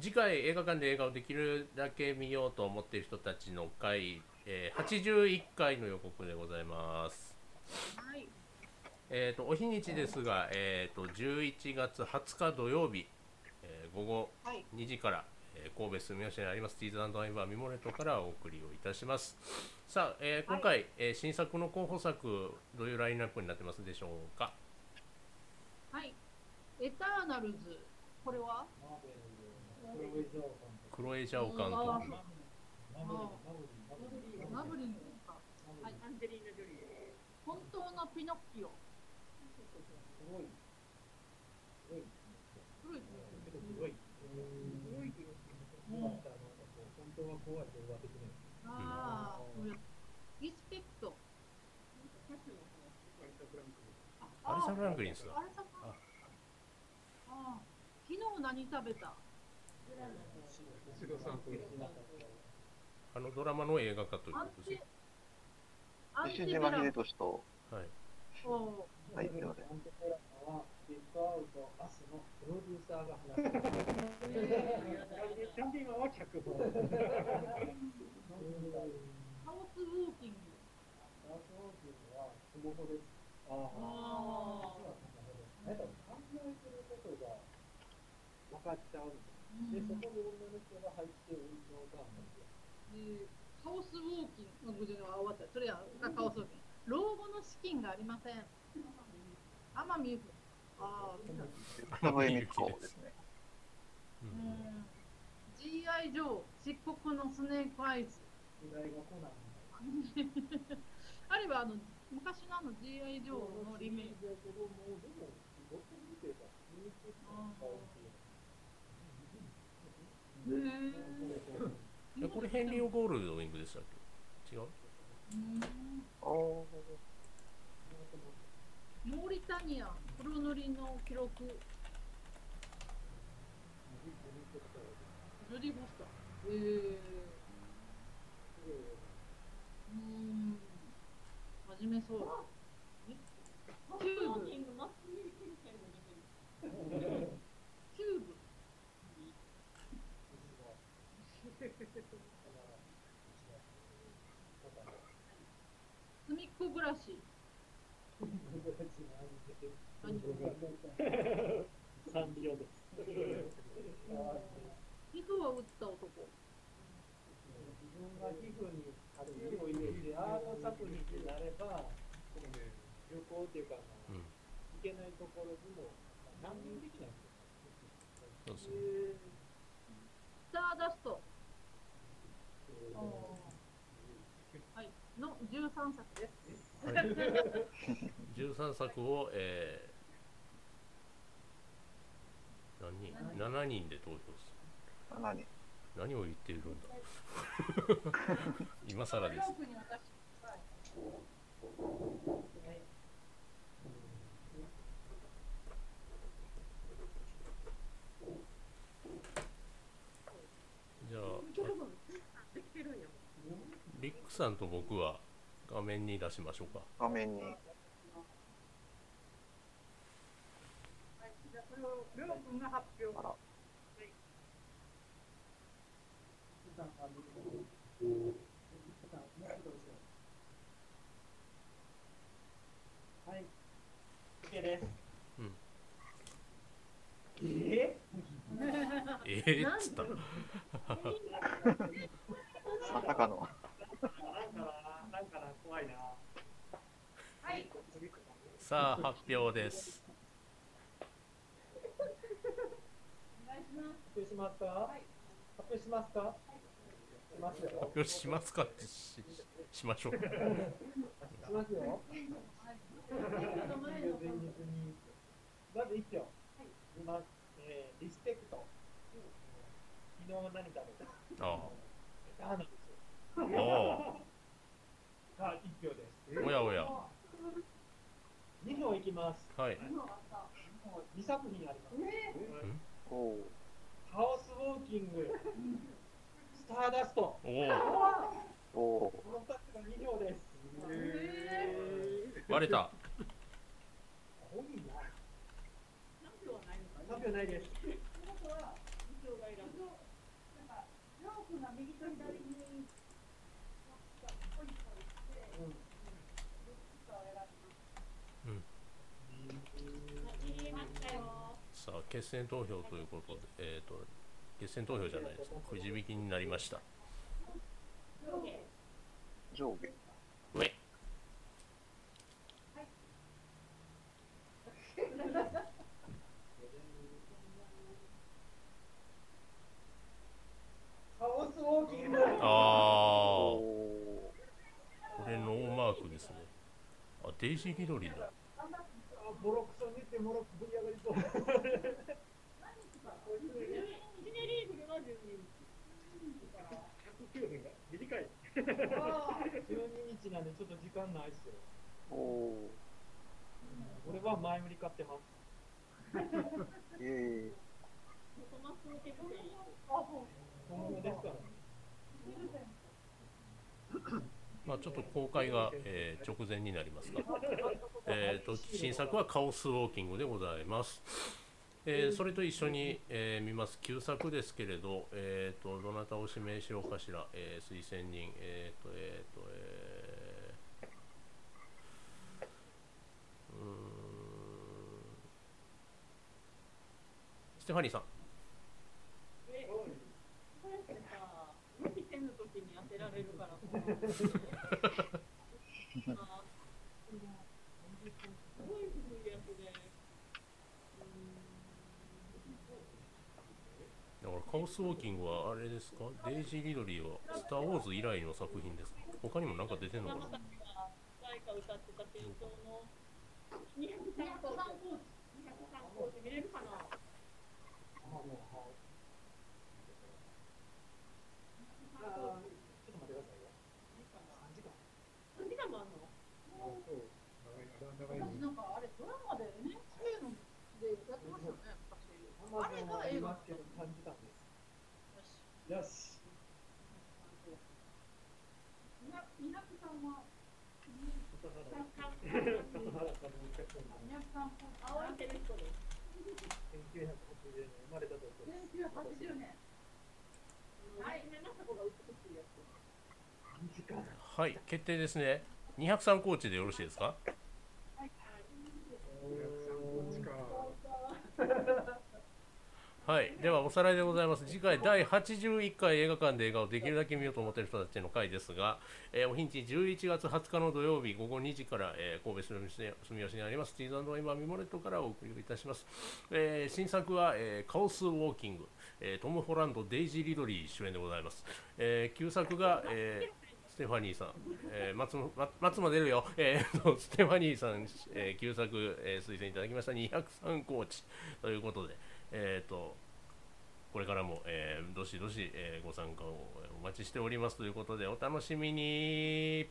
次回映画館で映画をできるだけ見ようと思っている人たちの会、えー、81回の予告でございます。はい。えー、とお日にちですが、えー、と11月20日土曜日、えー午後はい。2時から、えー神戸住吉にありますティーズアイバーミモレットからお送りをいたしますさあ、えー今回、えー新作の候補作どういうラインナップになってますでしょうか？はい。エターナルズ。これは？クロエ・ジャオ監督あーマブリンか。はい。アンジェリーナ・ジョリー。本当のピノッキオ。ああ、リスペクト。アリサ・フランクリンスだあれさあああ、昨日何食べたあのドラマの映画化ということですね、秀俊と、はい、おはい、すいません。ハウスウォーキング。はスマホです。ああなんか考えてることが分かっちゃうんです。で、そこに女の人が入って運動がでカオスウォーキングの50は終わった。それやがカオスウォーキング。老後の資金がありません。天海祐希。ああ、草笛光子ですね。ううんん。G.I. ジョー、漆黒のスネークアイズ。時代が来ない。あるいはあの昔のあの G.I. ジョーのリメイク。え。えこれヘンリー・オ・ゴールドウィングでしたっけ？違う？うんおーモーリタニア、黒塗りの記録。ジョディ・フォスター。へえ。うん。真面目そう。キューブ。キューブ。すみっこ暮らし。何サンリオです。皮膚を打った男。自分が皮膚にある色を入れてアート作品になれば、旅行っていうか、あのうん行けないところにも何人できないんそうですねスターダスト。はい。の13作です。はい、13作を、えー、何人 ?7 人で投票する何何を言っているんだ？今更です ロープに渡してくださいじゃあリックさんと僕は画面に出しましょうか。画面に。え？え えっつったら まさかの。なんかな、なんかな、怖いな。はい。さあ発表です。発表しますか、発表しますか、し。発表しますかってししましょうかしますよ。まず一票。今、えー、リスペクト。昨日何食べた？ああなんです一票です。おやおや二票いきます。はい二作品あります。おーハウスウォーキング、スターダスト。おおこの二つが二票です。割れた多いな。何票はないのか三票ないです。ということは、二票がいらん。プが右と左に、ポイントして、どっちかを選びます。さあ決選投票ということで、えー、と決選投票じゃないですくじ引きになりました。上下。上。これノーマークですね。あデイジー・リドリーだ。あボロク12日。109分が短い12日なんでちょっと時間ないっすよーお俺は前売り買ってますーえ本物ですからねまあ、ちょっと公開が、えー直前になりますが、えー、と新作はカオスウォーキングでございます。えーそれと一緒に、えー見ます。旧作ですけれど、えー、とどなたを指名しようかしら、えー推薦人、えーとえーとえーうーん。ステファニーさん、そうやってさ、無理せぬときに当てられるから。さ。スウォーキングはあれですか、デイジー・リドリーはスター・ウォーズ以来の作品ですか、他にも何か出てんのかな？山崎が誰か歌ってた転送の203コーチ。203コーチ見れるかなあもうはいあーちょっと待ってくださいよ3時間何時間もあんかあれドラマで NHK のでやってましたよね昔。あれが映画。ありますけど3時間ですよしよしみなみなくさんは笠原かか笠原かぶりかしたで Yes. はい、決定ですね。203コーチでよろしいですか？はい、ではおさらいでございます。次回第81回映画館で映画をできるだけ見ようと思っている人たちの会ですが、えーお日にち11月20日の土曜日午後2時から、えー神戸住吉にありますティーズ今ミモレットからお送りいたします。えー新作は、えーカオスウォーキング、えートム・ホランド、デイジー・リドリー主演でございます。えー旧作が、えーステファニーさん、えー松も松も出るよ、えー ステファニーさん、えー旧作、えー推薦いただきました203コーチということで、えー、とこれからも、えーどしどし、えーご参加をお待ちしておりますということでお楽しみに。